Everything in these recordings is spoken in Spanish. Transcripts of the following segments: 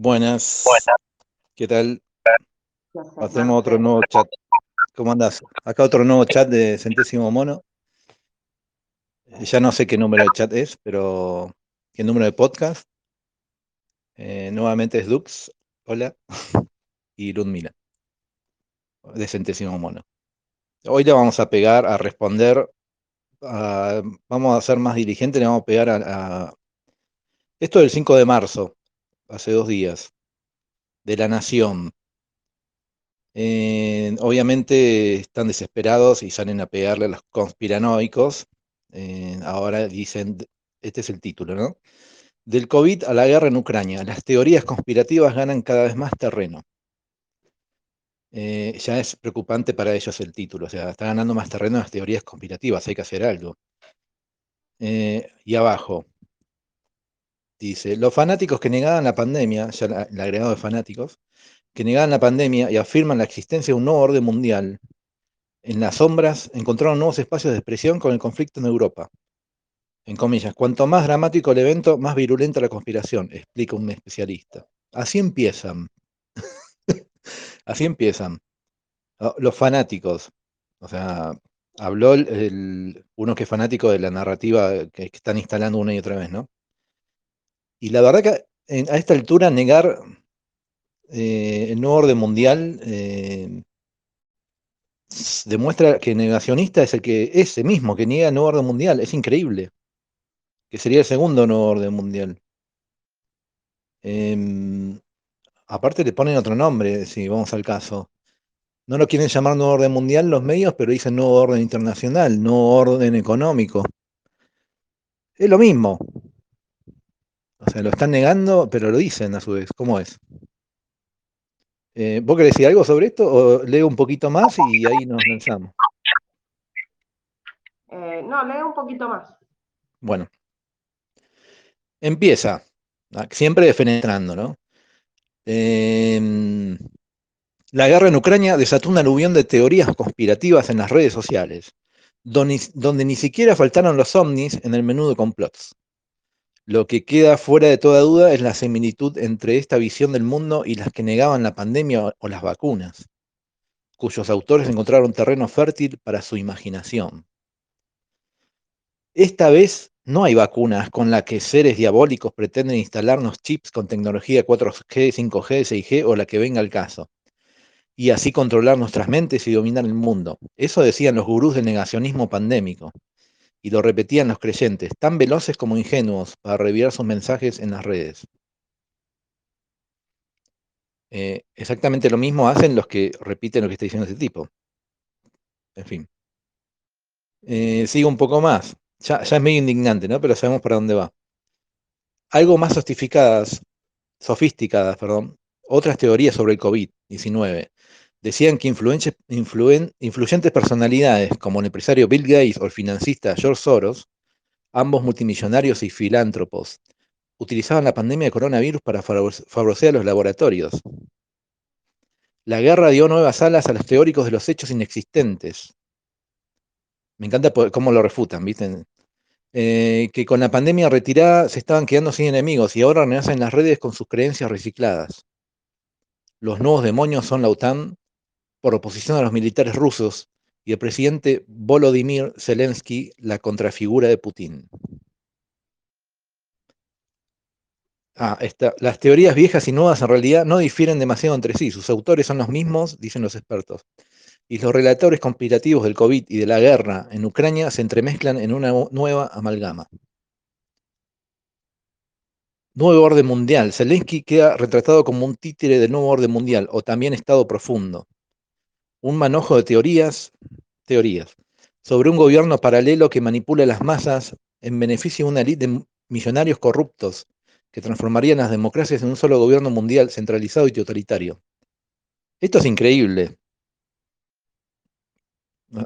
Buenas. ¿Qué tal? Hacemos otro nuevo chat. ¿Cómo andás? Acá otro nuevo chat de Centésimo Mono. Ya no sé qué número de chat es, pero qué número de podcast. Eh, nuevamente es Dux. Hola. Y Ludmila. De Centésimo Mono. Hoy le vamos a pegar a responder. a- vamos a ser más diligentes, le vamos a pegar a, a- Esto del 5 de marzo, hace dos días, de la Nación. Obviamente están desesperados y salen a pegarle a los conspiranoicos. Ahora dicen, este es el título, ¿no? Del COVID a la guerra en Ucrania, las teorías conspirativas ganan cada vez más terreno. Eh, ya es preocupante para ellos el título, o sea, está ganando más terreno las teorías conspirativas, hay que hacer algo. Eh, y abajo, dice, los fanáticos que negaban la pandemia, ya el agregado de fanáticos, que negaban la pandemia y afirman la existencia de un nuevo orden mundial, en las sombras encontraron nuevos espacios de expresión con el conflicto en Europa. En comillas, cuanto más dramático el evento, más virulenta la conspiración, explica un especialista. Así empiezan. Así empiezan. Ah, Los fanáticos. O sea, habló uno que es fanático de la narrativa que están instalando una y otra vez, ¿no? Y la verdad que a esta altura negar eh, el nuevo orden mundial eh, demuestra que negacionista es el que ese mismo que niega el nuevo orden mundial. Es increíble. Que sería el segundo nuevo orden mundial. Em, aparte le ponen otro nombre, si vamos al caso. No lo quieren llamar nuevo orden mundial los medios, pero dicen nuevo orden internacional, nuevo orden económico. Es lo mismo. O sea, lo están negando, pero lo dicen a su vez. ¿Cómo es? Eh, ¿Vos querés decir algo sobre esto o leo un poquito más y ahí nos lanzamos? Eh, no, lee un poquito más. Bueno. Empieza. ah, Siempre defenestrando, ¿no? Em, La guerra en Ucrania desató un aluvión de teorías conspirativas en las redes sociales, donde, donde ni siquiera faltaron los ovnis en el menú de complots. Lo que queda fuera de toda duda es la similitud entre esta visión del mundo y las que negaban la pandemia o, las vacunas, cuyos autores encontraron terreno fértil para su imaginación. Esta vez no hay vacunas con las que seres diabólicos pretenden instalarnos chips con tecnología 4G, 5G, 6G o la que venga al caso y así controlar nuestras mentes y dominar el mundo. Eso decían los gurús del negacionismo pandémico, y lo repetían los creyentes, tan veloces como ingenuos para revivir sus mensajes en las redes. Eh, exactamente lo mismo hacen los que repiten lo que está diciendo ese tipo. En fin. Eh, sigo un poco más. Ya, ya es medio indignante, ¿no? Pero sabemos para dónde va. Algo más sofisticadas, sofisticadas, perdón, otras teorías sobre el COVID-19 decían que influyentes personalidades como el empresario Bill Gates o el financista George Soros, ambos multimillonarios y filántropos, utilizaban la pandemia de coronavirus para favore- favorecer a los laboratorios. La guerra dio nuevas alas a los teóricos de los hechos inexistentes. Me encanta cómo lo refutan, ¿viste? Eh, que con la pandemia retirada se estaban quedando sin enemigos y ahora renacen en las redes con sus creencias recicladas. Los nuevos demonios son la OTAN, por oposición a los militares rusos, y el presidente Volodymyr Zelensky, la contrafigura de Putin. Ah, las teorías viejas y nuevas en realidad no difieren demasiado entre sí. Sus autores son los mismos, dicen los expertos. Y los relatores conspirativos del COVID y de la guerra en Ucrania se entremezclan en una nu- nueva amalgama. Nuevo orden mundial. Zelensky queda retratado como un títere del nuevo orden mundial, o también Estado profundo. Un manojo de teorías, teorías, sobre un gobierno paralelo que manipula las masas en beneficio de una élite de millonarios corruptos que transformarían las democracias en un solo gobierno mundial centralizado y totalitario. Esto es increíble.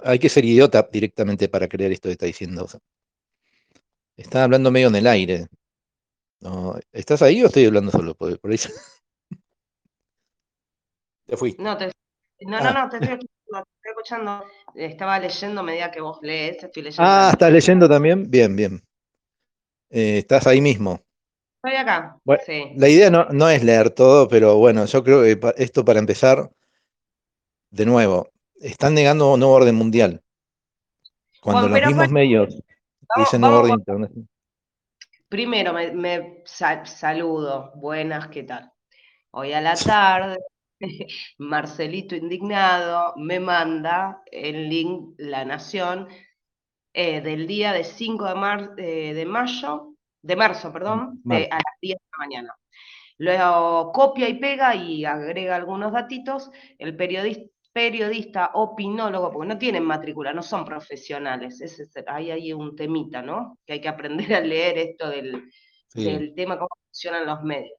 Hay que ser idiota directamente para creer esto que está diciendo. Está hablando medio en el aire. ¿Estás ahí o estoy hablando solo? Por, ahí- Te fuiste. No, te, no, Ah. no, no, te estoy, escuchando, te estoy escuchando. Estaba leyendo a medida que vos lees, estoy leyendo. Ah, ¿estás leyendo también? Bien, bien. Eh, estás ahí mismo. Estoy acá. Bueno, sí. La idea no, no es leer todo, pero bueno, yo creo que esto para empezar, de nuevo, están negando un nuevo orden mundial. Cuando los mismos medios Vamos- dicen nuevo vamos orden internacional. Primero me, me sa- saludo, buenas, ¿qué tal? Hoy a la tarde, Marcelito indignado me manda el link La Nación eh, del día de 5 de, mar- eh, de mayo, de marzo, perdón, de- Marzo. a las 10 de la mañana. Luego copia y pega y agrega algunos datitos. El periodista, periodista opinólogo, porque no tienen matrícula, no son profesionales, es- ahí hay un temita, ¿no? Que hay que aprender a leer esto del, Sí. del tema, cómo funcionan los medios.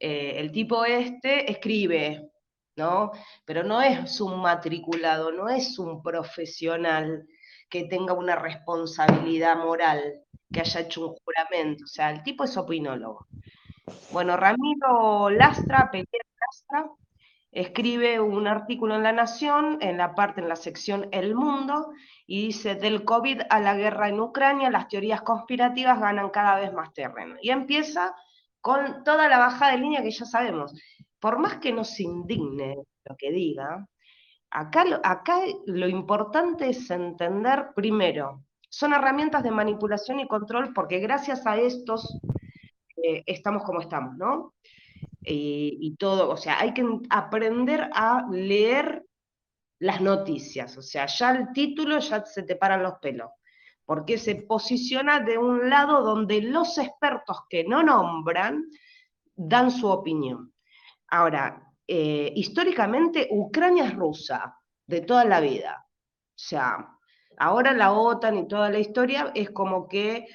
Eh, el tipo este escribe, ¿no? Pero no es un matriculado, no es un profesional que tenga una responsabilidad moral, que haya hecho un juramento, o sea, el tipo es opinólogo. Bueno, Ramiro Lastra, Pelea Lastra, escribe un artículo en La Nación, en la parte, en la sección El Mundo, y dice, del COVID a la guerra en Ucrania, las teorías conspirativas ganan cada vez más terreno. Y empieza con toda la bajada de línea que ya sabemos. Por más que nos indigne lo que diga, acá lo, importante es entender, primero, son herramientas de manipulación y control porque gracias a estos eh, estamos como estamos, ¿no? Y, y todo, o sea, hay que aprender a leer las noticias, o sea, ya el título ya se te paran los pelos, porque se posiciona de un lado donde los expertos que no nombran dan su opinión. Ahora, eh, históricamente Ucrania es rusa, de toda la vida. O sea, ahora la OTAN y toda la historia es como que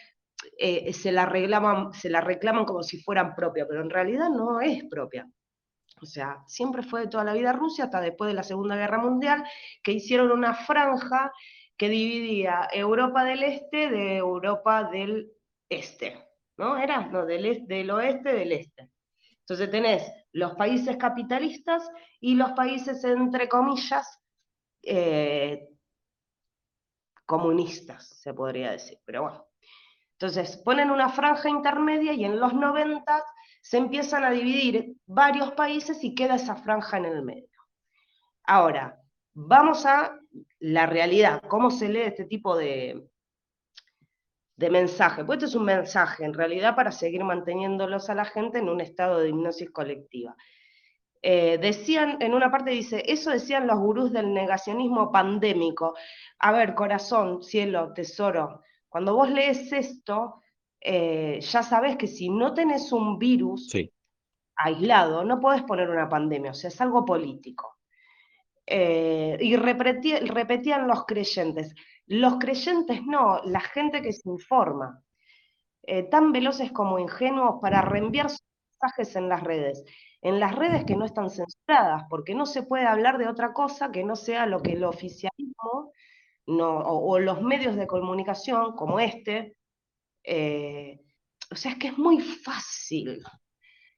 eh, se, la reclaman, se la reclaman como si fueran propia, pero en realidad no es propia. O sea, siempre fue de toda la vida Rusia, hasta después de la Segunda Guerra Mundial, que hicieron una franja que dividía Europa del Este de Europa del Este. ¿No? Era, no, del, del oeste del este. Entonces tenés los países capitalistas y los países, entre comillas, eh, comunistas, se podría decir, pero bueno. Entonces ponen una franja intermedia y en los 90 se empiezan a dividir varios países y queda esa franja en el medio. Ahora, vamos a la realidad, cómo se lee este tipo de, de mensaje. Pues este es un mensaje, en realidad, para seguir manteniéndolos a la gente en un estado de hipnosis colectiva. Eh, decían, en una parte dice, eso decían los gurús del negacionismo pandémico. A ver, corazón, cielo, tesoro, cuando vos lees esto, eh, ya sabes que si no tenés un virus Sí. aislado, no podés poner una pandemia, o sea, es algo político. Eh, y repetí, repetían los creyentes. Los creyentes no, la gente que se informa, eh, tan veloces como ingenuos para reenviar sus mensajes en las redes. En las redes que no están censuradas, porque no se puede hablar de otra cosa que no sea lo que el oficialismo no, o, o los medios de comunicación como este, eh, o sea, es que es muy fácil.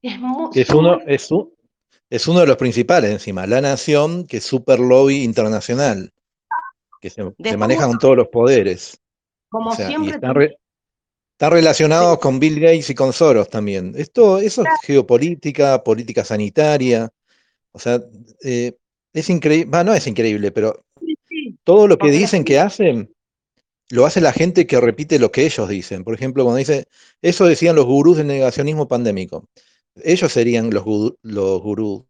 Es, muy, Es uno, es, un, es uno de los principales encima, La Nación, que es super lobby internacional, que se, se maneja con todos los poderes. Como o sea, siempre. Están, re, están relacionados sí. con Bill Gates y con Soros también. Esto, eso es geopolítica, política sanitaria. O sea, eh, es increíble, no es increíble, pero todo lo que dicen que hacen, lo hace la gente que repite lo que ellos dicen. Por ejemplo, cuando dice, eso decían los gurús del negacionismo pandémico. Ellos serían los, gurú, los gurús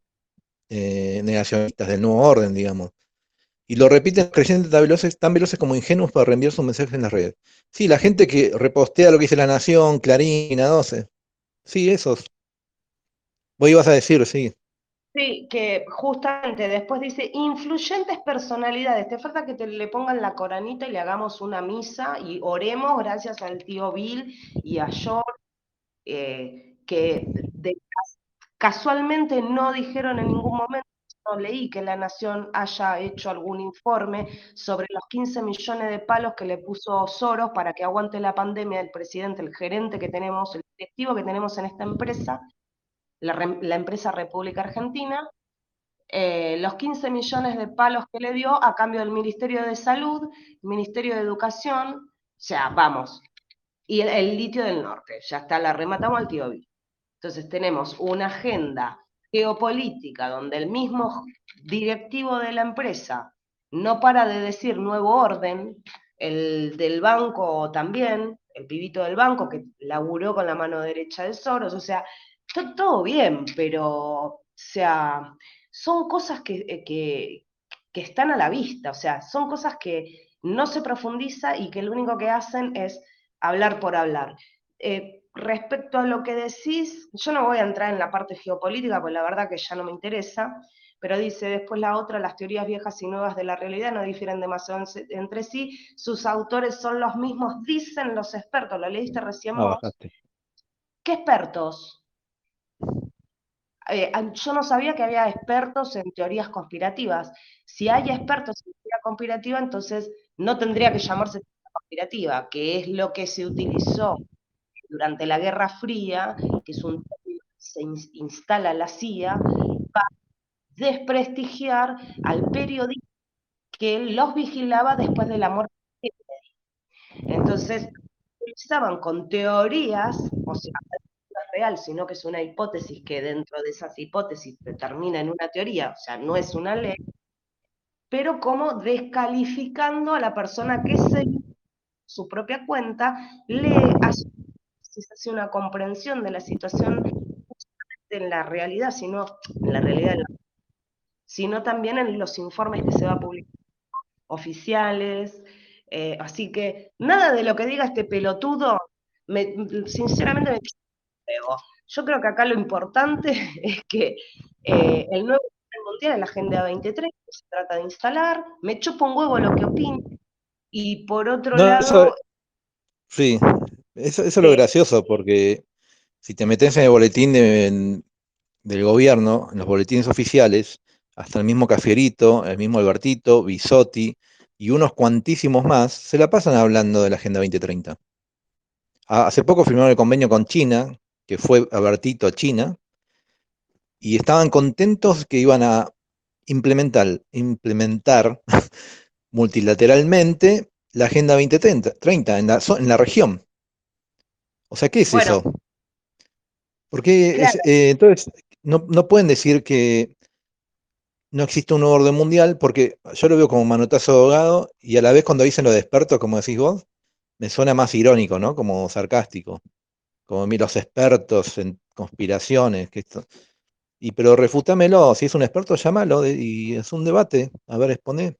eh, negacionistas del nuevo orden, digamos. Y lo repiten creyentes tan veloces, tan veloces como ingenuos para reenviar sus mensajes en las redes. Sí, la gente que repostea lo que dice La Nación, Clarín, A12. Sí, esos. Vos ibas a decir, sí. Sí, que justamente después dice influyentes personalidades. Te falta que te le pongan la coranita y le hagamos una misa y oremos gracias al tío Bill y a George, eh, que casualmente no dijeron en ningún momento, no leí que la Nación haya hecho algún informe sobre los 15 millones de palos que le puso Soros para que aguante la pandemia el presidente, el gerente que tenemos, el directivo que tenemos en esta empresa la, empresa República Argentina, eh, los 15 millones de palos que le dio a cambio del Ministerio de Salud, Ministerio de Educación, o sea, vamos, y el, litio del norte, ya está, la rematamos al tío Entonces tenemos una agenda geopolítica donde el mismo directivo de la empresa no para de decir nuevo orden, el del banco también, el pibito del banco que laburó con la mano derecha de Soros, o sea, todo bien, pero, o sea, son cosas que, que, que están a la vista, o sea, son cosas que no se profundiza y que lo único que hacen es hablar por hablar. Eh, respecto a lo que decís, yo no voy a entrar en la parte geopolítica, pues la verdad que ya no me interesa, pero dice después la otra, las teorías viejas y nuevas de la realidad no difieren demasiado entre sí, sus autores son los mismos, dicen los expertos, lo leíste recién ah, vos. ¿Qué expertos? Eh, yo no sabía que había expertos en teorías conspirativas. Si hay expertos en teoría conspirativa, entonces no tendría que llamarse teoría conspirativa, que es lo que se utilizó durante la Guerra Fría, que es un se instala la CIA, para desprestigiar al periodista que los vigilaba después de la muerte de Kennedy. Entonces, estaban con teorías, o sea, no es real, sino que es una hipótesis que dentro de esas hipótesis termina en una teoría, o sea, no es una ley, pero como descalificando a la persona que se su propia cuenta, le hace una comprensión de la situación en la realidad, sino en la realidad, sino también en los informes que se va a publicar oficiales. Eh, así que nada de lo que diga este pelotudo, me, sinceramente me yo creo que acá lo importante es que eh, el nuevo mundial en la Agenda 2030 se trata de instalar, me chupo un huevo lo que opine, y por otro lado... sí, eso, es lo gracioso, porque si te metes en el boletín del gobierno, en los boletines oficiales, hasta el mismo Cafierito, el mismo Albertito, Bisotti y unos cuantísimos más, se la pasan hablando de la Agenda 2030. Hace poco firmaron el convenio con China, que fue Albertito a China, y estaban contentos que iban a implementar, implementar multilateralmente la Agenda 2030 en la, en la región. O sea, ¿qué es eso? Porque eh, entonces no, pueden decir que no existe un nuevo orden mundial, porque yo lo veo como manotazo de abogado, y a la vez cuando dicen lo de expertos, como decís vos, me suena más irónico, ¿no? Como sarcástico. Como los expertos en conspiraciones, que esto. Y pero refútamelo, si es un experto, llámalo y es un debate. A ver, expone.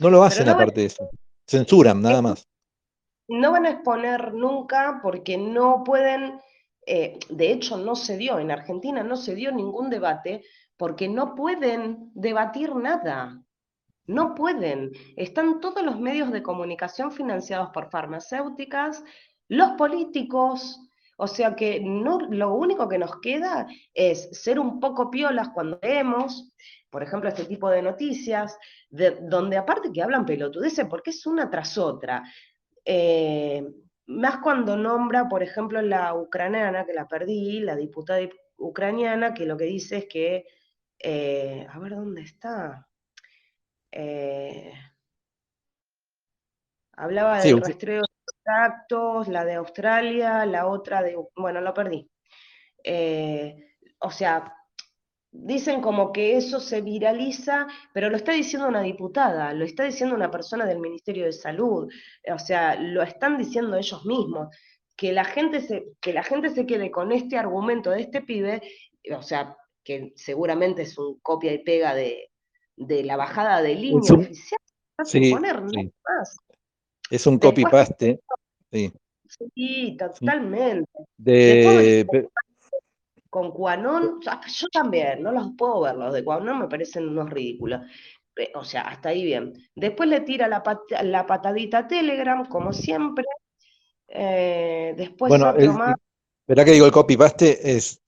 No lo hacen aparte de eso. Censuran, nada más. No van a exponer nunca porque no pueden, eh, de hecho no se dio, en Argentina no se dio ningún debate porque no pueden debatir nada. No pueden. Están todos los medios de comunicación financiados por farmacéuticas, los políticos, o sea que no, lo único que nos queda es ser un poco piolas cuando leemos, por ejemplo, este tipo de noticias, de, donde aparte que hablan pelotudeces, porque es una tras otra. Eh, más cuando nombra, por ejemplo, la ucraniana, que la perdí, la diputada ucraniana, que lo que dice es que, eh, a ver dónde está. Eh, hablaba del rastreo actos, la de Australia, la otra de, bueno, lo perdí. O sea, dicen como que eso se viraliza, pero lo está diciendo una diputada, lo está diciendo una persona del Ministerio de Salud, o sea, lo están diciendo ellos mismos. Que la gente se, que la gente se quede con este argumento de este pibe, o sea, que seguramente es un copia y pega de, la bajada de línea oficial, sí, poner más. Es un copy-paste. Sí. sí. totalmente. De... con Cuanón, yo también, no los puedo ver, los de Cuanón me parecen unos ridículos. O sea, hasta ahí bien. Después le tira la, la patadita a Telegram, como siempre. Eh, después bueno, otro más. Verá que digo el copy-paste es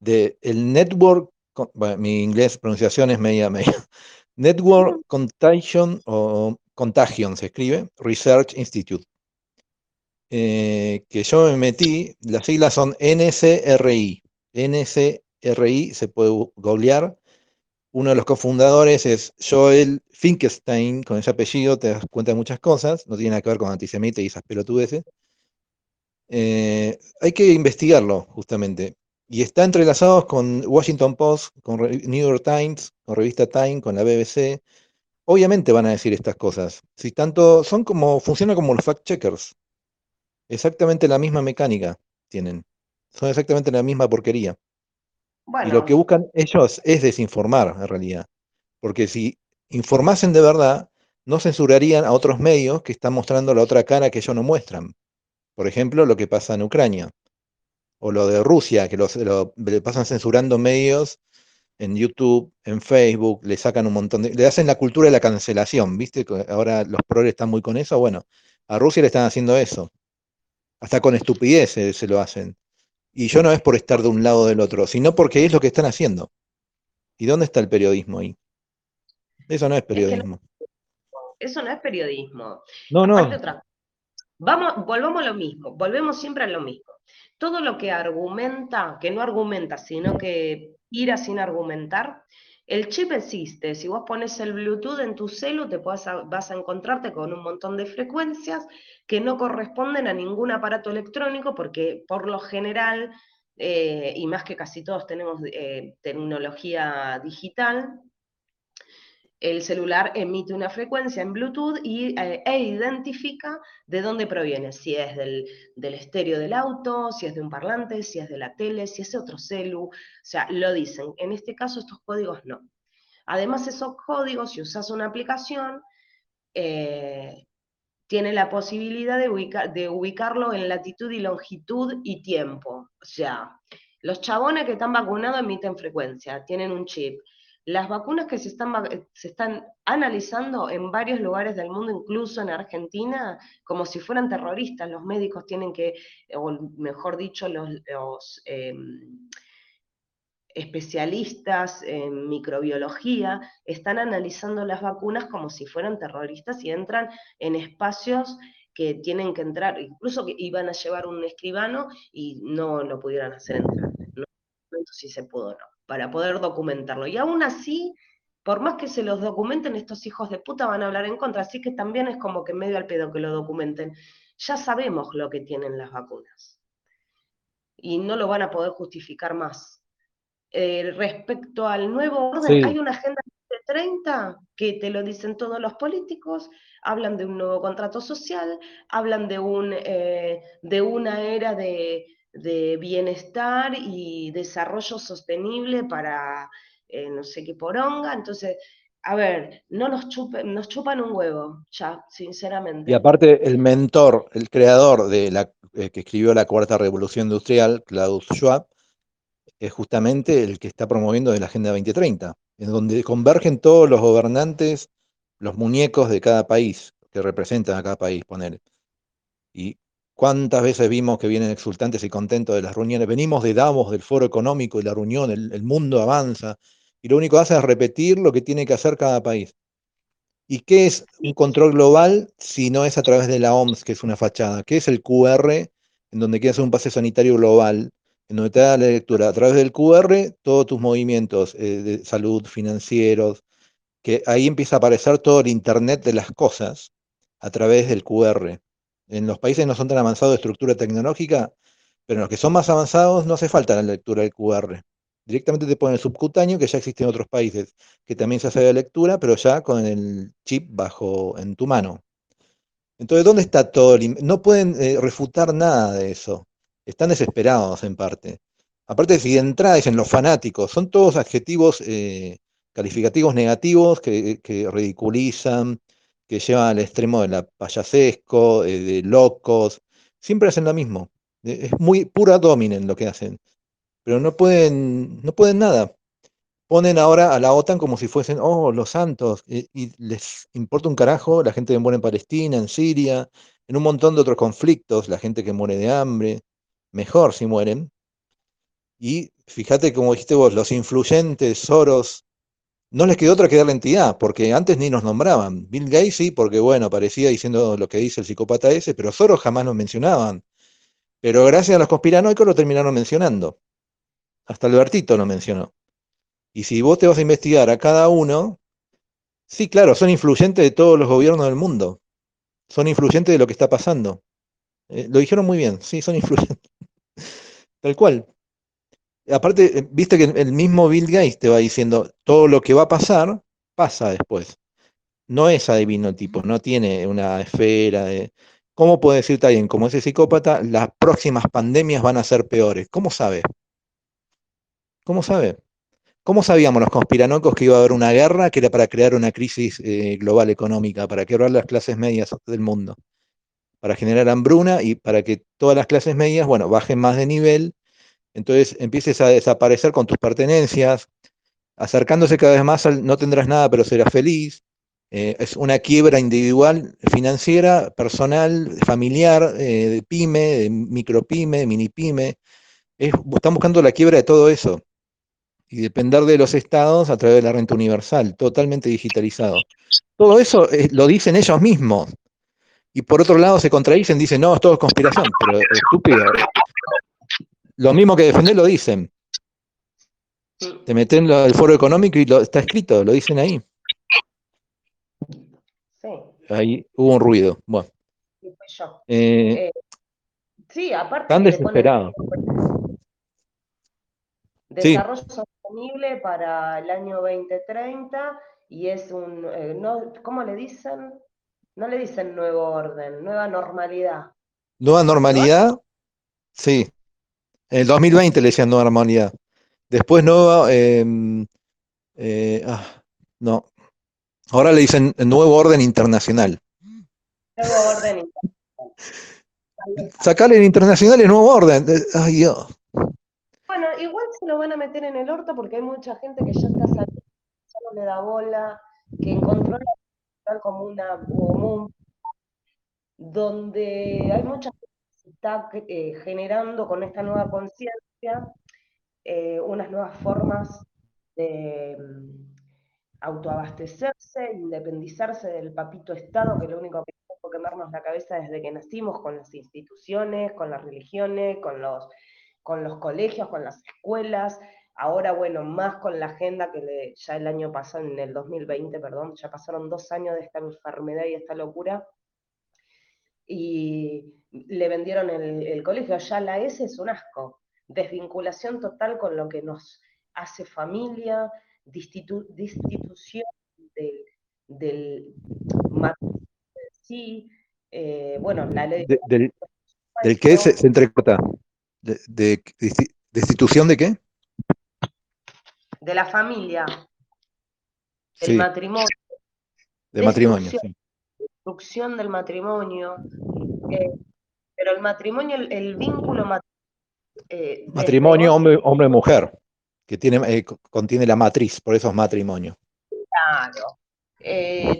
de el network, bueno, mi inglés pronunciación es media media. Network Contagion o Contagion se escribe, Research Institute. Eh, que yo me metí, las siglas son NCRI. NCRI se puede googlear. Uno de los cofundadores es Joel Finkelstein, con ese apellido te das cuenta de muchas cosas, no tiene nada que ver con antisemita y esas pelotudeces. Eh, hay que investigarlo, justamente. Y está entrelazado con Washington Post, con New York Times, con revista Time, con la BBC. Obviamente van a decir estas cosas. Si tanto, son como, funciona como los fact checkers. Exactamente la misma mecánica tienen. Son exactamente la misma porquería. Y lo que buscan ellos es desinformar, en realidad. Porque si informasen de verdad, no censurarían a otros medios que están mostrando la otra cara que ellos no muestran. Por ejemplo, lo que pasa en Ucrania. O lo de Rusia, que le pasan censurando medios en YouTube, en Facebook, le sacan un montón de... Le hacen la cultura de la cancelación, ¿viste? Ahora los progres están muy con eso. Bueno, a Rusia le están haciendo eso. Hasta con estupidez se lo hacen. Y yo no es por estar de un lado o del otro, sino porque es lo que están haciendo. ¿Y dónde está el periodismo ahí? Eso no es periodismo. eso no es periodismo. No, no. Vamos, volvamos a lo mismo, volvemos siempre a lo mismo. Todo lo que argumenta, que no argumenta, sino que ira sin argumentar, el chip existe. Si vos pones el Bluetooth en tu celu, te vas a encontrarte con un montón de frecuencias que no corresponden a ningún aparato electrónico, porque por lo general, eh, y más que casi todos tenemos eh, tecnología digital, el celular emite una frecuencia en Bluetooth y, eh, e identifica de dónde proviene, si es del, del, estéreo del auto, si es de un parlante, si es de la tele, si es de otro celu, o sea, lo dicen. En este caso estos códigos no. Además esos códigos, si usas una aplicación, eh, tiene la posibilidad de, de ubicarlo en latitud y longitud y tiempo. O sea, los chabones que están vacunados emiten frecuencia, tienen un chip las vacunas que se están, se están analizando en varios lugares del mundo, incluso en Argentina, como si fueran terroristas, los médicos tienen que, o mejor dicho, los, em, especialistas en microbiología están analizando las vacunas como si fueran terroristas y entran en espacios que tienen que entrar, incluso que iban a llevar un escribano y no lo pudieran hacer entrar. No si se pudo o no para poder documentarlo. Y aún así, por más que se los documenten, estos hijos de puta van a hablar en contra, así que también es como que medio al pedo que lo documenten. Ya sabemos lo que tienen las vacunas. Y no lo van a poder justificar más. Eh, respecto al nuevo orden, hay una agenda de 30 que te lo dicen todos los políticos, hablan de un nuevo contrato social, hablan de, un, eh, de una era de, de bienestar y desarrollo sostenible para eh, no sé qué poronga. Entonces, a ver, no nos, chupen, nos chupan un huevo, ya, sinceramente. Y aparte, el mentor, el creador de la eh, que escribió la Cuarta Revolución Industrial, Klaus Schwab, es justamente el que está promoviendo de la Agenda 2030, en donde convergen todos los gobernantes, los muñecos de cada país, que representan a cada país, poner. Y ¿Cuántas veces vimos que vienen exultantes y contentos de las reuniones? Venimos de Davos, del foro económico y la reunión, el, mundo avanza, y lo único que hace es repetir lo que tiene que hacer cada país. ¿Y qué es un control global si no es a través de la OMS, que es una fachada? ¿Qué es el QR, en donde quieres hacer un pase sanitario global, en donde te da la lectura? A través del QR, todos tus movimientos eh, de salud, financieros, que ahí empieza a aparecer todo el Internet de las cosas a través del QR. En los países no son tan avanzados de estructura tecnológica, pero en los que son más avanzados no hace falta la lectura del QR. Directamente te ponen el subcutáneo, que ya existe en otros países, que también se hace de lectura, pero ya con el chip bajo en tu mano. Entonces, ¿dónde está todo el... No pueden eh, refutar nada de eso. Están desesperados en parte. Aparte, si de entrada dicen los fanáticos, son todos adjetivos eh, calificativos negativos que ridiculizan, que llevan al extremo de la payasesco, eh, de locos, siempre hacen lo mismo. Es muy pura dominen lo que hacen. Pero no pueden, no pueden nada. Ponen ahora a la OTAN como si fuesen, oh, los santos, y, les importa un carajo la gente que muere en Palestina, en Siria, en un montón de otros conflictos, la gente que muere de hambre, mejor si mueren. Y fíjate, como dijiste vos, los influyentes, Soros, no les quedó otra que dar la entidad, porque antes ni nos nombraban. Bill Gates sí, porque bueno, parecía diciendo lo que dice el psicópata ese, pero Soros jamás nos mencionaban. Pero gracias a los conspiranoicos lo terminaron mencionando. Hasta Albertito lo mencionó. Y si vos te vas a investigar a cada uno, sí, claro, son influyentes de todos los gobiernos del mundo. Son influyentes de lo que está pasando. Eh, lo dijeron muy bien, sí, son influyentes. Tal cual. Aparte, eh, viste que el mismo Bill Gates te va diciendo todo lo que va a pasar, pasa después. No es adivino tipo, no tiene una esfera de... ¿Cómo puede decirte alguien como ese psicópata, las próximas pandemias van a ser peores? ¿Cómo sabe? ¿Cómo sabe? ¿Cómo sabíamos los conspiranocos que iba a haber una guerra que era para crear una crisis eh, global económica, para quebrar las clases medias del mundo? Para generar hambruna y para que todas las clases medias, bueno, bajen más de nivel, entonces empieces a desaparecer con tus pertenencias, acercándose cada vez más al no tendrás nada, pero serás feliz. Eh, es una quiebra individual, financiera, personal, familiar, eh, de pyme, de micropyme, mini pyme. están buscando la quiebra de todo eso y depender de los estados a través de la renta universal, totalmente digitalizado. Todo eso eh, lo dicen ellos mismos. Y por otro lado se contradicen, dicen, no, es todo conspiración, pero estúpido. Lo mismo que defender lo dicen. Te meten en el foro económico y lo, está escrito, lo dicen ahí. Sí. Ahí hubo un ruido. Bueno. Eh, sí, aparte. Están desesperados. Desarrollo sostenible para el año 2030 y es un, eh, no, ¿cómo le dicen? No le dicen nuevo orden, nueva normalidad. Nueva normalidad, sí. En el 2020 le decían nueva normalidad. Después nueva, em, eh, ah, no. Ahora le dicen nuevo orden internacional. Nuevo orden internacional. Sacarle el internacional es nuevo orden. Ay, Dios igual se lo van a meter en el orto porque hay mucha gente que ya está saliendo, ya no le da bola, que encontró la como una común, donde hay mucha gente está eh, generando con esta nueva conciencia eh, unas nuevas formas de mm, autoabastecerse, independizarse del papito Estado, que lo único que hizo quemarnos la cabeza desde que nacimos con las instituciones, con las religiones, con los con los colegios, con las escuelas, ahora bueno, más con la agenda que ya el año pasado, en el 2020, perdón, ya pasaron dos años de esta enfermedad y esta locura, y le vendieron el, colegio, ya la S es un asco, desvinculación total con lo que nos hace familia, destitución del, del sí, eh, bueno, la ley... del, del que se, se entrecorta de, destitución de qué? De la familia. El matrimonio. De matrimonio, sí. Destrucción del matrimonio. Eh, pero el matrimonio, el, vínculo eh, matrimonio hombre, hombre mujer que tiene eh, contiene la matriz por eso es matrimonio claro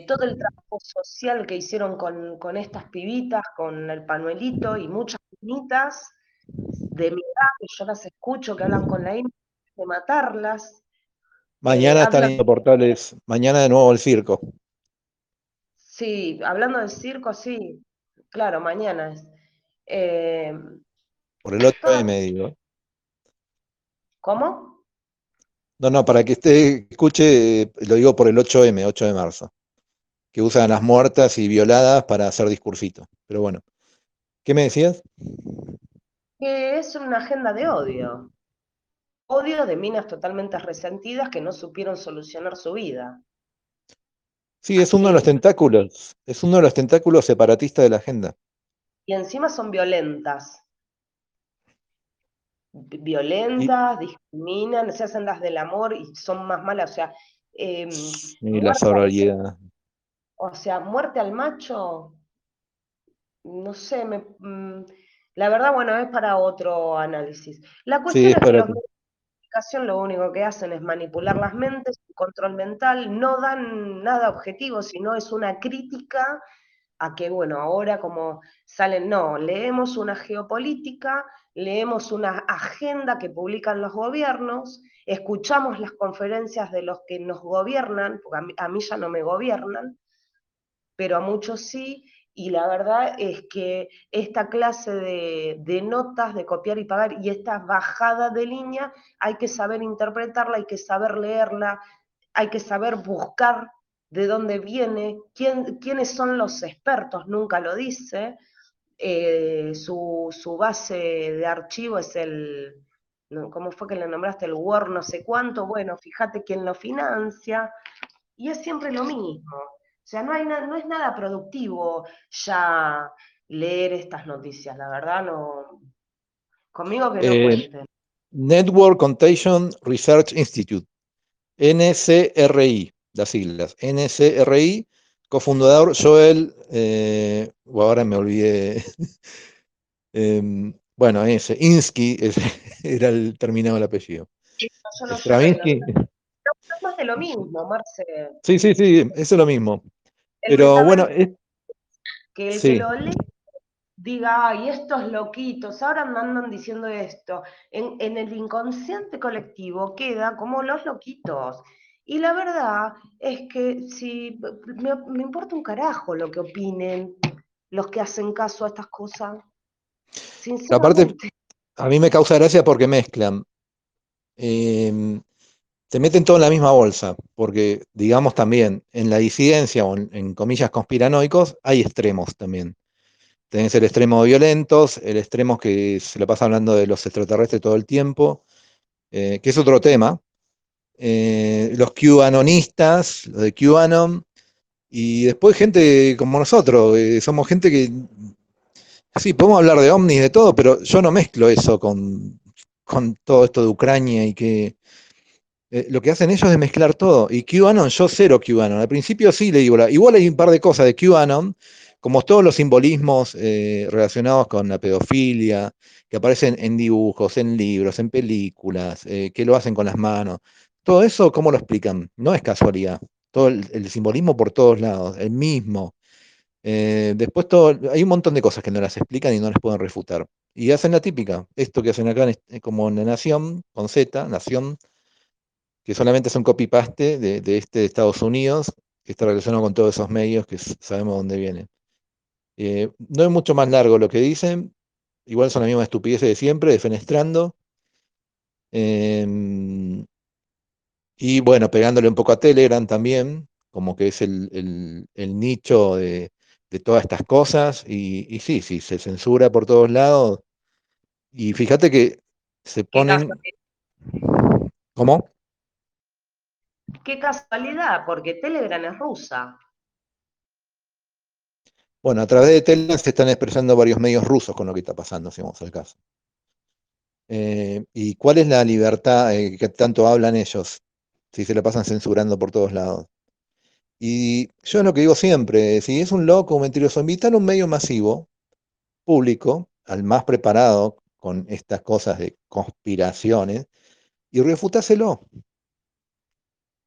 todo el trabajo social que hicieron con, con, estas pibitas con el panuelito y muchas pinitas de mi edad, que yo las escucho, que hablan con la INE, de matarlas. Mañana están en portales, mañana de nuevo el circo. Sí, hablando del circo, sí, claro, mañana es. Eh, Por el 8M, digo. ¿Cómo? No, no, para que usted escuche, lo digo por el 8M, 8 de marzo, que usan las muertas y violadas para hacer discursito. Pero bueno, ¿qué me decías? que es una agenda de odio. Odio de minas totalmente resentidas que no supieron solucionar su vida. Sí, es uno de los tentáculos, es uno de los tentáculos separatistas de la agenda. Y encima son violentas. Violentas, discriminan, se hacen las del amor y son más malas. O sea, eh, la sororidad. O sea, muerte al macho, no sé, me, mm, la verdad, bueno, es para otro análisis. La cuestión es, que los lo único que hacen es manipular las mentes, control mental, no dan nada objetivo, sino es una crítica a que, bueno, ahora como salen, no, leemos una geopolítica, leemos una agenda que publican los gobiernos, escuchamos las conferencias de los que nos gobiernan, porque a mí ya no me gobiernan, pero a muchos sí, y la verdad es que esta clase de, notas, de copiar y pagar, y esta bajada de línea, hay que saber interpretarla, hay que saber leerla, hay que saber buscar de dónde viene, quién, quiénes son los expertos, nunca lo dice, eh, su, su, base de archivo es el, ¿cómo fue que le nombraste? El Word no sé cuánto, bueno, fíjate quién lo financia, y es siempre lo mismo. O sea, no, hay no es nada productivo ya leer estas noticias, la verdad no... Conmigo que no eh, cuenten. Network Contagion Research Institute, NCRI, las siglas, NCRI, cofundador Joel, eh, ahora me olvidé, em, bueno, ese, Insky era el terminado el apellido. Sí, Stravinsky. es más de lo mismo, Marce. Sí, sí, sí, eso es lo mismo. Pero bueno, es, que el que lo lee diga, ay, estos loquitos, ahora andan diciendo esto. En, en, el inconsciente colectivo queda como los loquitos. Y la verdad es que si me, importa un carajo lo que opinen los que hacen caso a estas cosas. Aparte, a mí me causa gracia porque mezclan. Em, se meten todo en la misma bolsa, porque digamos también, en la disidencia o en, comillas conspiranoicos, hay extremos también. Tenés el extremo de violentos, el extremo que se lo pasa hablando de los extraterrestres todo el tiempo, eh, que es otro tema, eh, los QAnonistas, los de QAnon, y después gente como nosotros, eh, somos gente que, sí, podemos hablar de ovnis, de todo, pero yo no mezclo eso con, con todo esto de Ucrania y que eh, lo que hacen ellos es mezclar todo. Y QAnon, yo cero QAnon. Al principio sí le digo, igual hay un par de cosas de QAnon, como todos los simbolismos relacionados con la pedofilia, que aparecen en dibujos, en libros, en películas, que lo hacen con las manos. Todo eso, ¿cómo lo explican? No es casualidad. Todo el, simbolismo por todos lados, el mismo. Eh, después todo, hay un montón de cosas que no las explican y no las pueden refutar. Y hacen la típica, esto que hacen acá como en la Nación, con Z, Nación, que solamente es un copy-paste de, este de Estados Unidos, que está relacionado con todos esos medios que sabemos dónde vienen. Eh, no es mucho más largo lo que dicen, igual son la misma estupideces de siempre, defenestrando. Em, y bueno, pegándole un poco a Telegram también, como que es el, nicho de, todas estas cosas. Y, sí, sí, se censura por todos lados. Y fíjate que se ponen... ¿Cómo? Qué casualidad, porque Telegram es rusa. Bueno, a través de Telegram se están expresando varios medios rusos con lo que está pasando, si vamos al caso. Eh, ¿Y cuál es la libertad eh, que tanto hablan ellos? si se la pasan censurando por todos lados. Y yo es lo que digo siempre, si es un loco, un mentiroso, invitar a un medio masivo, público, al más preparado con estas cosas de conspiraciones, y refutáselo.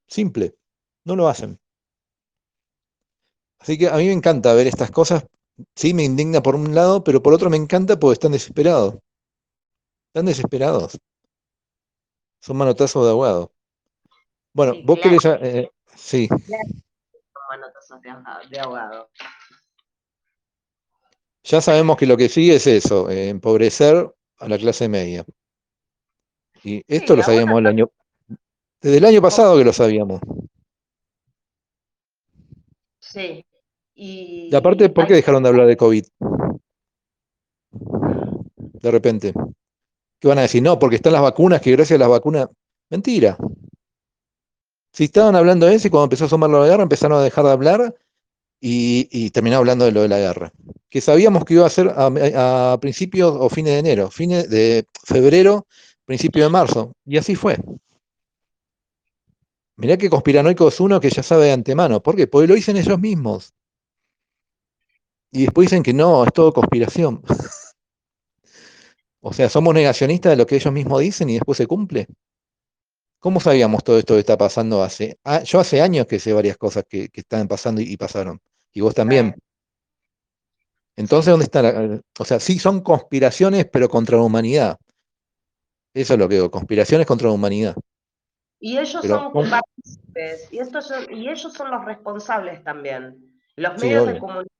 Simple, no lo hacen. Así que a mí me encanta ver estas cosas, sí me indigna por un lado, pero por otro me encanta porque están desesperados. Están desesperados. Son manotazos de aguado. Bueno, vos querés... Eh, sí. de ahogado. Ya sabemos que lo que sigue es eso, eh, empobrecer a la clase media. Y esto lo sabíamos el año... Desde el año pasado que lo sabíamos. Sí. Y, aparte, ¿por qué dejaron de hablar de COVID? De repente. ¿Qué van a decir? No, porque están las vacunas, que gracias a las vacunas... Mentira. Si estaban hablando de eso y cuando empezó a asomar la guerra empezaron a dejar de hablar y, y terminaron hablando de lo de la guerra. Que sabíamos que iba a ser a, principios o fines de enero, fines de febrero, principio de marzo. Y así fue. Mirá que conspiranoico es uno que ya sabe de antemano. ¿Por qué? Porque lo dicen ellos mismos. Y después dicen que no, es todo conspiración. o sea, somos negacionistas de lo que ellos mismos dicen y después se cumple. ¿Cómo sabíamos todo esto que está pasando hace? Ah, yo hace años que sé varias cosas que, están pasando y, pasaron. Y vos también. Entonces, ¿dónde está la, O sea, sí son conspiraciones, pero contra la humanidad. Eso es lo que digo, conspiraciones contra la humanidad. Y ellos son partícipes, y, y ellos son los responsables también. Los medios de comunicación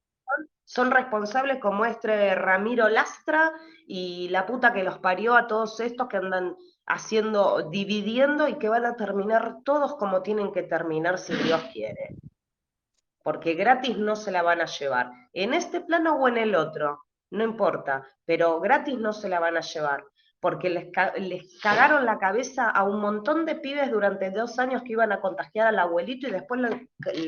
son responsables como este Ramiro Lastra y la puta que los parió a todos estos que andan haciendo, dividiendo y que van a terminar todos como tienen que terminar si Dios quiere. Porque gratis no se la van a llevar, en este plano o en el otro. no importa, pero gratis no se la van a llevar, porque les, les cagaron la cabeza a un montón de pibes durante dos años que iban a contagiar al abuelito y después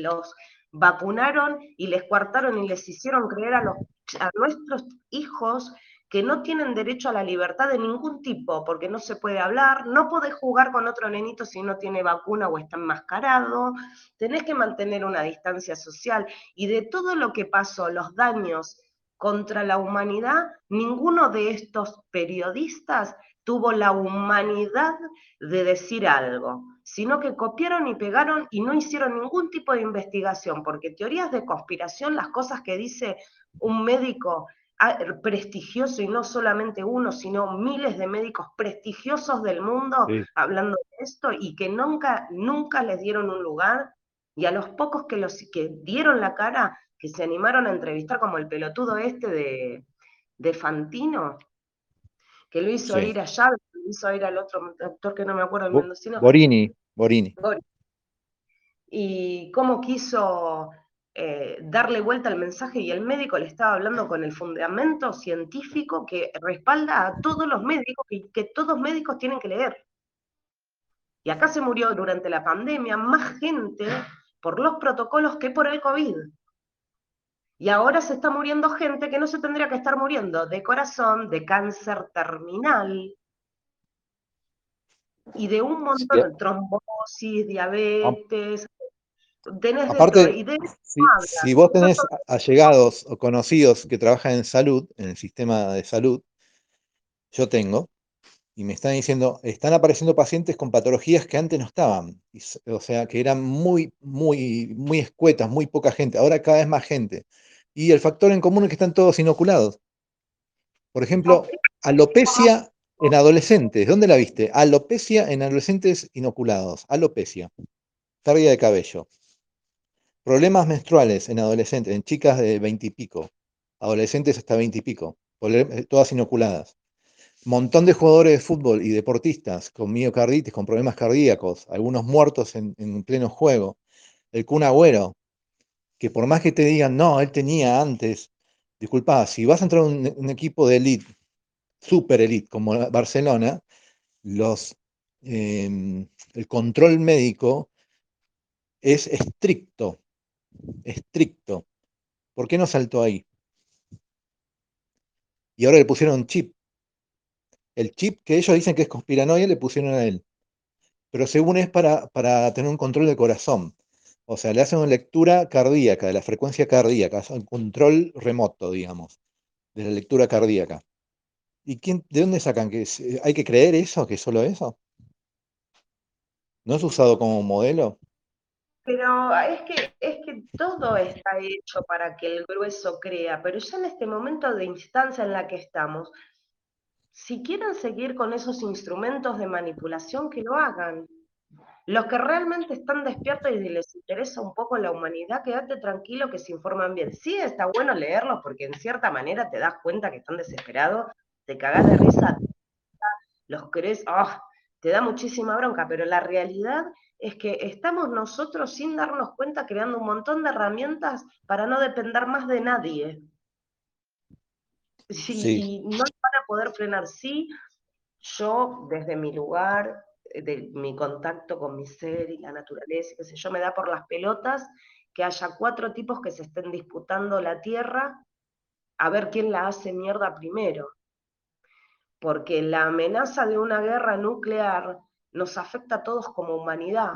los, vacunaron y les cuartaron y les hicieron creer a, los, a nuestros hijos que no tienen derecho a la libertad de ningún tipo, porque no se puede hablar, no podés jugar con otro nenito si no tiene vacuna o está enmascarado, tenés que mantener una distancia social. Y de todo lo que pasó, los daños contra la humanidad, ninguno de estos periodistas tuvo la humanidad de decir algo, sino que copiaron y pegaron y no hicieron ningún tipo de investigación, porque teorías de conspiración, las cosas que dice un médico ah, prestigioso y no solamente uno, sino miles de médicos prestigiosos del mundo hablando de esto y que nunca, nunca les dieron un lugar y a los pocos que, los, que dieron la cara que se animaron a entrevistar como el pelotudo este de, de Fantino, que lo hizo ir a lo hizo ir al otro actor que no me acuerdo el mendocino. Borini, Borini. Y cómo quiso eh, darle vuelta al mensaje y el médico le estaba hablando con el fundamento científico que respalda a todos los médicos y que todos médicos tienen que leer. Y acá se murió durante la pandemia más gente por los protocolos que por el COVID. Y ahora se está muriendo gente que no se tendría que estar muriendo de corazón, de cáncer terminal y de un montón de trombosis, diabetes. Tenés Aparte, si, vos tenés allegados o conocidos que trabajan en salud, en el sistema de salud, yo tengo, y me están diciendo, están apareciendo pacientes con patologías que antes no estaban, o sea, que eran muy, muy, muy escuetas, muy poca gente, ahora cada vez más gente. Y el factor en común es que están todos inoculados. Por ejemplo, alopecia en adolescentes. ¿Dónde la viste? Alopecia en adolescentes inoculados. Alopecia. Pérdida de cabello. Problemas menstruales en adolescentes, en chicas de veintipico. Adolescentes hasta veintipico. Eh, todas inoculadas. Montón de jugadores de fútbol y deportistas con miocarditis, con problemas cardíacos, algunos muertos en, en pleno juego. El Kun Agüero, que por más que te digan, no, él tenía antes, disculpa, si vas a entrar en un, equipo de elite, super elite como Barcelona, los, em, el control médico es estricto, estricto. ¿Por qué no saltó ahí? Y ahora le pusieron chip. El chip que ellos dicen que es conspiranoia le pusieron a él. Pero según es para, para tener un control de corazón. O sea, le hacen una lectura cardíaca, de la frecuencia cardíaca, un control remoto, digamos, de la lectura cardíaca. ¿Y quién, de dónde sacan? ¿Que ¿Hay que creer eso, que solo eso? ¿No es usado como modelo? Pero es que, es que todo está hecho para que el grueso crea, pero ya en este momento de instancia en la que estamos, si quieren seguir con esos instrumentos de manipulación, que lo hagan. Los que realmente están despiertos y les interesa un poco la humanidad, quédate tranquilo que se informan bien. Sí, está bueno leerlos porque en cierta manera te das cuenta que están desesperados, te cagás de risa, los crees, ah, te da muchísima bronca, pero la realidad es que estamos nosotros sin darnos cuenta creando un montón de herramientas para no depender más de nadie. Sí, Y no van a poder frenar, sí, yo desde mi lugar de mi contacto con mi ser y la naturaleza, qué sé yo, me da por las pelotas que haya cuatro tipos que se estén disputando la tierra a ver quién la hace mierda primero. Porque la amenaza de una guerra nuclear nos afecta a todos como humanidad.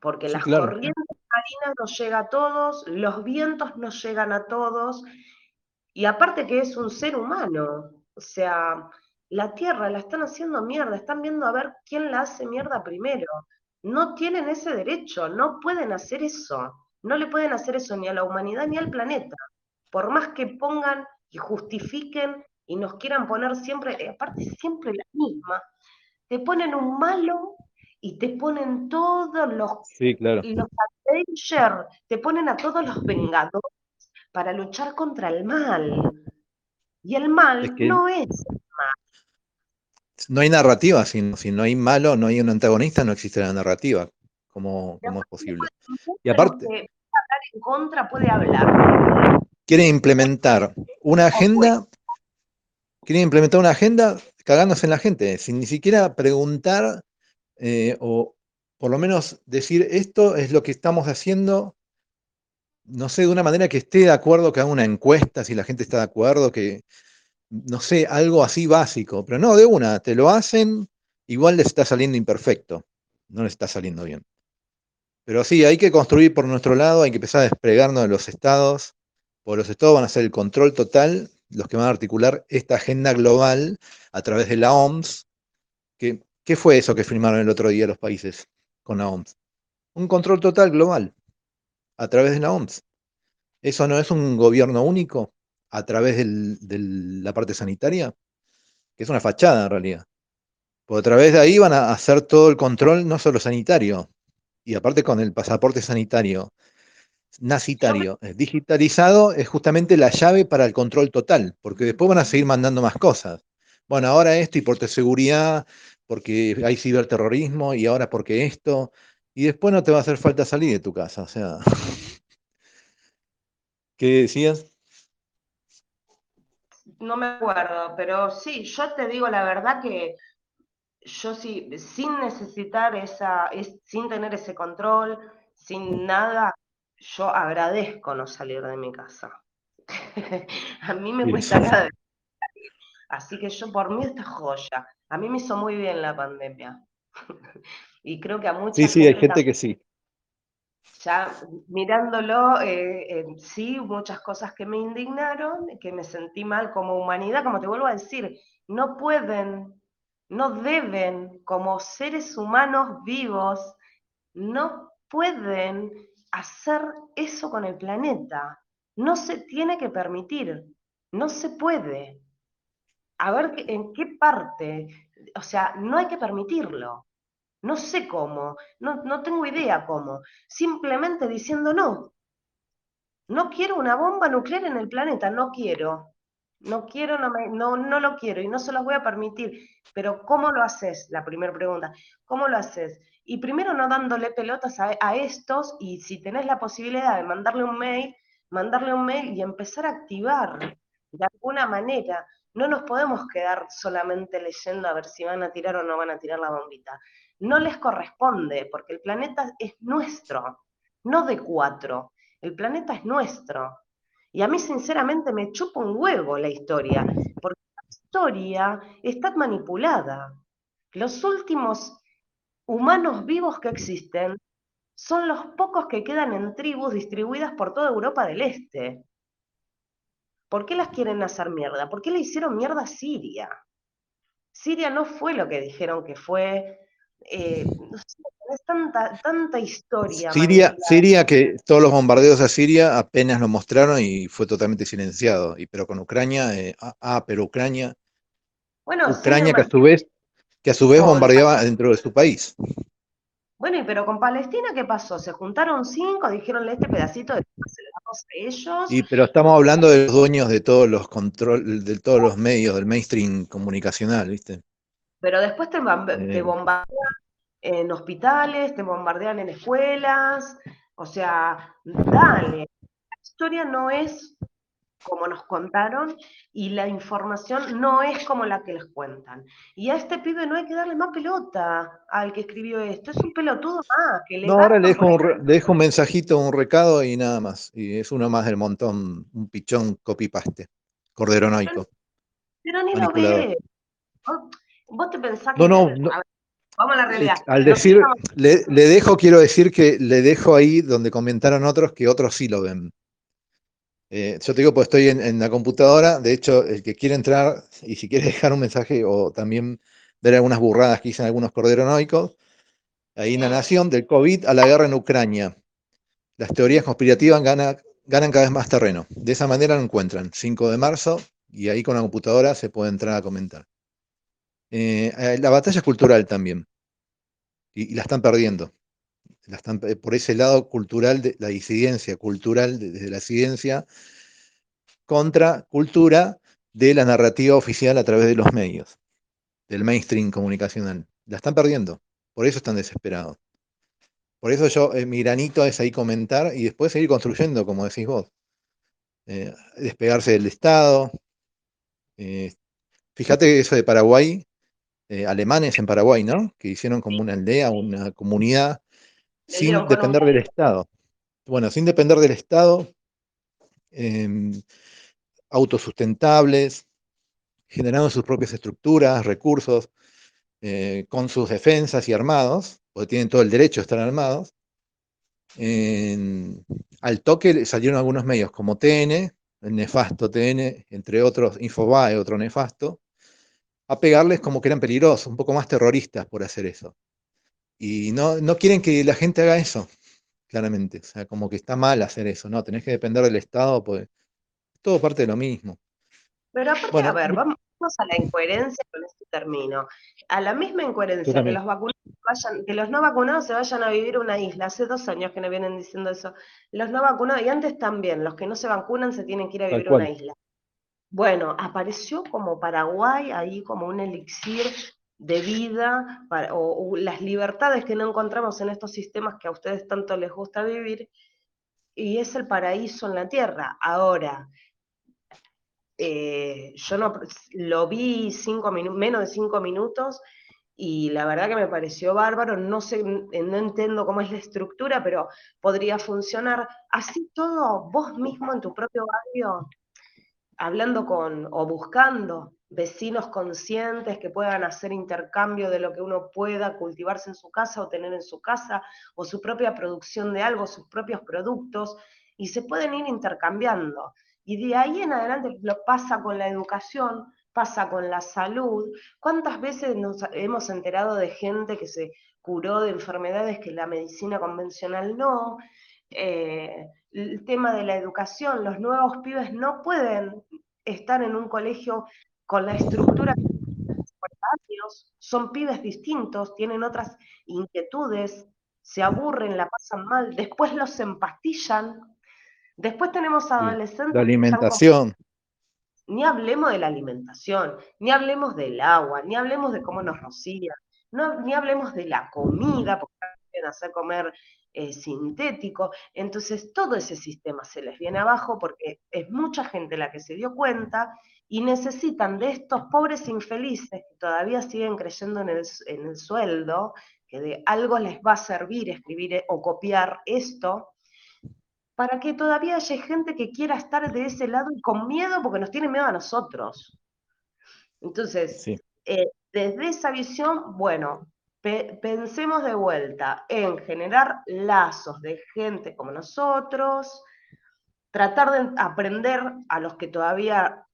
Porque las corrientes marinas nos llegan a todos, los vientos nos llegan a todos, y aparte que es un ser humano, o sea, la tierra la están haciendo mierda, están viendo a ver quién la hace mierda primero. No tienen ese derecho, no pueden hacer eso. No le pueden hacer eso ni a la humanidad ni al planeta. Por más que pongan y justifiquen y nos quieran poner siempre, eh, aparte siempre la misma, te ponen un malo y te ponen todos los, sí, claro. los Avengers, te ponen a todos los vengadores para luchar contra el mal. Y el mal no es no hay narrativa, si, si, no hay malo, no hay un antagonista, no existe la narrativa. ¿Cómo, cómo es posible? Y aparte... Hablar en contra puede hablar. quieren implementar una agenda, quieren implementar una agenda cagándose en la gente, sin ni siquiera preguntar eh, o por lo menos decir esto es lo que estamos haciendo, no sé, de una manera que esté de acuerdo, que haga una encuesta, si la gente está de acuerdo, que, no sé, algo así básico, pero no, de una, te lo hacen, igual les está saliendo imperfecto, no les está saliendo bien. Pero sí, hay que construir por nuestro lado, hay que empezar a desplegarnos de los estados, porque los estados van a hacer el control total, los que van a articular esta agenda global a través de la OMS. ¿Qué fue eso que firmaron el otro día los países con la OMS? Un control total global a través de la OMS. ¿Eso no es un gobierno único a través de la parte sanitaria? Que es una fachada en realidad. Porque a través de ahí van a hacer todo el control, no solo sanitario, y aparte con el pasaporte sanitario nacitario digitalizado es justamente la llave para el control total, porque después van a seguir mandando más cosas. Bueno, ahora esto y por seguridad, porque hay ciberterrorismo y ahora porque esto, y después no te va a hacer falta salir de tu casa, o sea. ¿Qué decías? No me acuerdo, pero sí, yo te digo la verdad que yo sí, sin necesitar esa, sin tener ese control, sin nada, yo agradezco no salir de mi casa. a mí me cuesta nada. Así que yo por mí esta joya. A mí me hizo muy bien la pandemia. y creo que a mucha Sí, sí, hay gente que sí. Ya mirándolo, eh, sí, muchas cosas que me indignaron, que me sentí mal como humanidad, como te vuelvo a decir, no pueden, no deben, como seres humanos vivos, no pueden hacer eso con el planeta. No se tiene que permitir, no se puede. A ver en qué parte, o sea, no hay que permitirlo. No sé cómo, no, tengo idea cómo. Simplemente diciendo no. No quiero una bomba nuclear en el planeta, no quiero. No quiero, no, lo quiero y no se los voy a permitir. Pero ¿cómo lo haces? La primera pregunta. ¿Cómo lo haces? Y primero no dándole pelotas a, estos y si tenés la posibilidad de mandarle un mail, mandarle un mail y empezar a activar de alguna manera. No nos podemos quedar solamente leyendo a ver si van a tirar o no van a tirar la bombita. No les corresponde, porque el planeta es nuestro, no de cuatro. El planeta es nuestro. Y a mí sinceramente me chupa un huevo la historia, porque la historia está manipulada. Los últimos humanos vivos que existen son los pocos que quedan en tribus distribuidas por toda Europa del Este. ¿Por qué las quieren hacer mierda? ¿Por qué le hicieron mierda a Siria? Siria no fue lo que dijeron que fue. Eh, no sé, es tanta, tanta historia. Siria, Siria, que todos los bombardeos a Siria apenas lo mostraron y fue totalmente silenciado. Y pero con Ucrania, eh, ah, ah, pero Ucrania. Bueno, Ucrania que a su vez que a su vez bombardeaba dentro de su país. Bueno, y pero con Palestina, ¿qué pasó? Se juntaron cinco, dijeronle este pedacito de se lo damos a ellos. Y pero estamos hablando de los dueños de todos los control, de todos los medios, del mainstream comunicacional, ¿viste? Pero después te, te bombardean en hospitales, te bombardean en escuelas, o sea, dale. La historia no es como nos contaron y la información no es como la que les cuentan. Y a este pibe no hay que darle más pelota al que escribió esto, es un pelotudo más. Que le no, ahora le dejo, un, dejo un mensajito, un recado y nada más. Y es uno más del montón, un pichón copy-paste, corderonoico. Pero, ni lo ve. Vos te pensás que... No, no, Vamos a la realidad. Al decir, le, le, dejo, quiero decir que le dejo ahí donde comentaron otros que otros sí lo ven. Eh, yo te digo, pues estoy en, la computadora, de hecho, el que quiere entrar y si quiere dejar un mensaje o también ver algunas burradas que dicen algunos corderonoicos, ahí en la nación, del COVID a la guerra en Ucrania. Las teorías conspirativas ganan, ganan cada vez más terreno. De esa manera lo encuentran, 5 de marzo, y ahí con la computadora se puede entrar a comentar. Eh, eh, la batalla es cultural también, y, la están perdiendo. Eh, por ese lado cultural, de, la disidencia cultural desde la ciencia contra cultura de la narrativa oficial a través de los medios, del mainstream comunicacional. La están perdiendo, por eso están desesperados. Por eso yo, mi granito es ahí comentar y después seguir construyendo, como decís vos. despegarse del Estado. Fíjate eso de Paraguay, eh, alemanes en Paraguay, ¿no? Que hicieron como una aldea, una comunidad, sin depender del Estado. Bueno, sin depender del Estado, em, autosustentables, generando sus propias estructuras, recursos, con sus defensas y armados, porque tienen todo el derecho a estar armados, al toque salieron algunos medios como TN, el nefasto TN, entre otros Infobae, otro nefasto, a pegarles como que eran peligrosos, un poco más terroristas por hacer eso. Y no, no quieren que la gente haga eso, claramente. O sea, como que está mal hacer eso, ¿no? Tenés que depender del Estado, pues todo parte de lo mismo. Pero aparte, a ver, vamos, a la incoherencia con este término. A la misma incoherencia que los vacunados vayan, que los no vacunados se vayan a vivir una isla. Hace dos años que no vienen diciendo eso. Los no vacunados, y antes también, los que no se vacunan se tienen que ir a vivir una isla. Bueno, apareció como Paraguay ahí como un elixir de vida o, las libertades que no encontramos en estos sistemas que a ustedes tanto les gusta vivir, y es el paraíso en la tierra. Ahora, eh, yo lo vi cinco menos de cinco minutos y la verdad que me pareció bárbaro, no sé, no entiendo cómo es la estructura, pero podría funcionar así todo vos mismo en tu propio barrio, hablando con o buscando vecinos conscientes que puedan hacer intercambio de lo que uno pueda cultivarse en su casa o tener en su casa, o su propia producción de algo, sus propios productos, y se pueden ir intercambiando. Y de ahí en adelante lo pasa con la educación, pasa con la salud. ¿Cuántas veces nos hemos enterado de gente que se curó de enfermedades que la medicina convencional no? Eh, el tema de la educación, los nuevos pibes no pueden estar en un colegio con la estructura años, son pibes distintos, tienen otras inquietudes, se aburren, la pasan mal, después los empastillan Después tenemos adolescentes. La alimentación. Ni hablemos de la alimentación, ni hablemos del agua, ni hablemos de cómo nos rocían, no, ni hablemos de la comida, porque quieren hacer comer eh, sintético. Entonces todo ese sistema se les viene abajo porque es mucha gente la que se dio cuenta y necesitan de estos pobres infelices que todavía siguen creyendo en el, en el sueldo, que de algo les va a servir escribir o copiar esto, para que todavía haya gente que quiera estar de ese lado y con miedo porque nos tiene miedo a nosotros. Entonces, eh, desde esa visión, bueno, pensemos de vuelta en generar lazos de gente como nosotros, tratar de aprender a los que todavía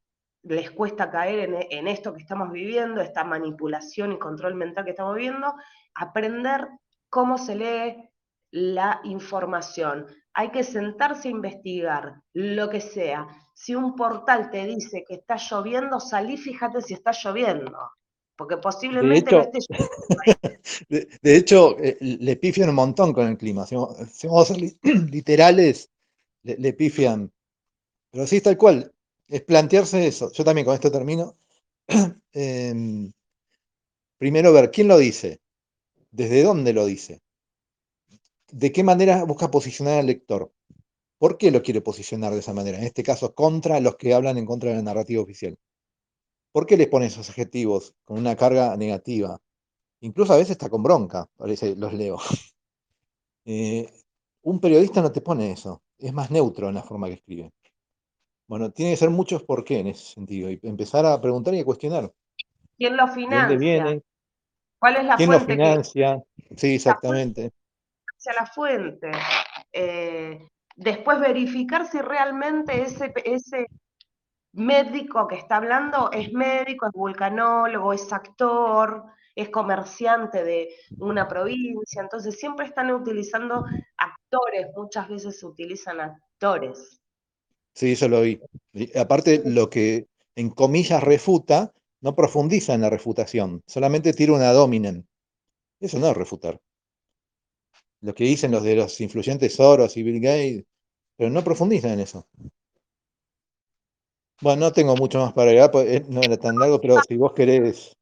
les cuesta caer en, en, esto que estamos viviendo, esta manipulación y control mental que estamos viviendo, aprender cómo se lee la información, hay que sentarse a investigar lo que sea. Si un portal te dice que está lloviendo, salí, fíjate si está lloviendo. Porque posiblemente de hecho, no esté lloviendo. De, hecho, eh, le pifian un montón con el clima. Si vamos, a ser literales, le, pifian. Pero sí, tal cual. Es plantearse eso. Yo también con esto termino. Em, primero ver quién lo dice, desde dónde lo dice de qué manera busca posicionar al lector. ¿Por qué lo quiere posicionar de esa manera? En este caso, contra los que hablan en contra de la narrativa oficial. ¿Por qué les pone esos adjetivos con una carga negativa? Incluso a veces está con bronca, parece, los leo. Eh, un periodista no te pone eso, es más neutro en la forma que escribe. Bueno, tiene que ser muchos por qué en ese sentido, y empezar a preguntar y a cuestionar. ¿Quién lo financia? ¿De dónde viene? ¿Cuál es la ¿Quién fuente lo financia? Sí, exactamente a la fuente. Eh, después verificar si realmente ese, ese médico que está hablando es médico, es vulcanólogo, es actor, es comerciante de una provincia. Entonces siempre están utilizando actores, muchas veces se utilizan actores. Sí, eso lo vi. aparte, lo que en comillas refuta, no profundiza en la refutación, solamente tira una dominen. Eso no es refutar lo que dicen los de los influyentes Soros y Bill Gates, pero no profundizan en eso. Bueno, no tengo mucho más para agregar, pues, no era tan largo, pero si vos querés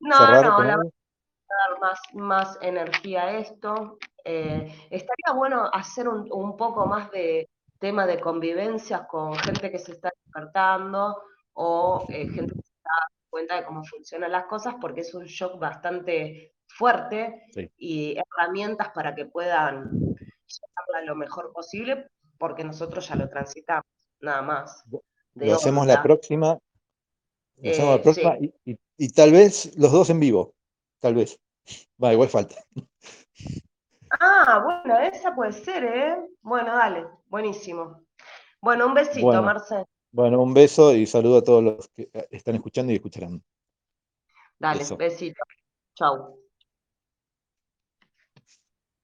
no, cerrar no, la dar más, más energía a esto. Eh, estaría bueno hacer un, poco más de, tema de convivencias con gente que se está despertando o eh, gente que se está dando cuenta de cómo funcionan las cosas, porque es un shock bastante fuerte y herramientas para que puedan llevarla lo mejor posible, porque nosotros ya lo transitamos, nada más. Lo hacemos la próxima. Lo hacemos la eh, próxima y, tal vez los dos en vivo. Tal vez. Va, igual falta. Ah, bueno, esa puede ser, ¿eh? Bueno, dale, buenísimo. Bueno, un besito, bueno, Marcel. Bueno, un beso y saludo a todos los que están escuchando y escucharán. Dale, besito. Chau.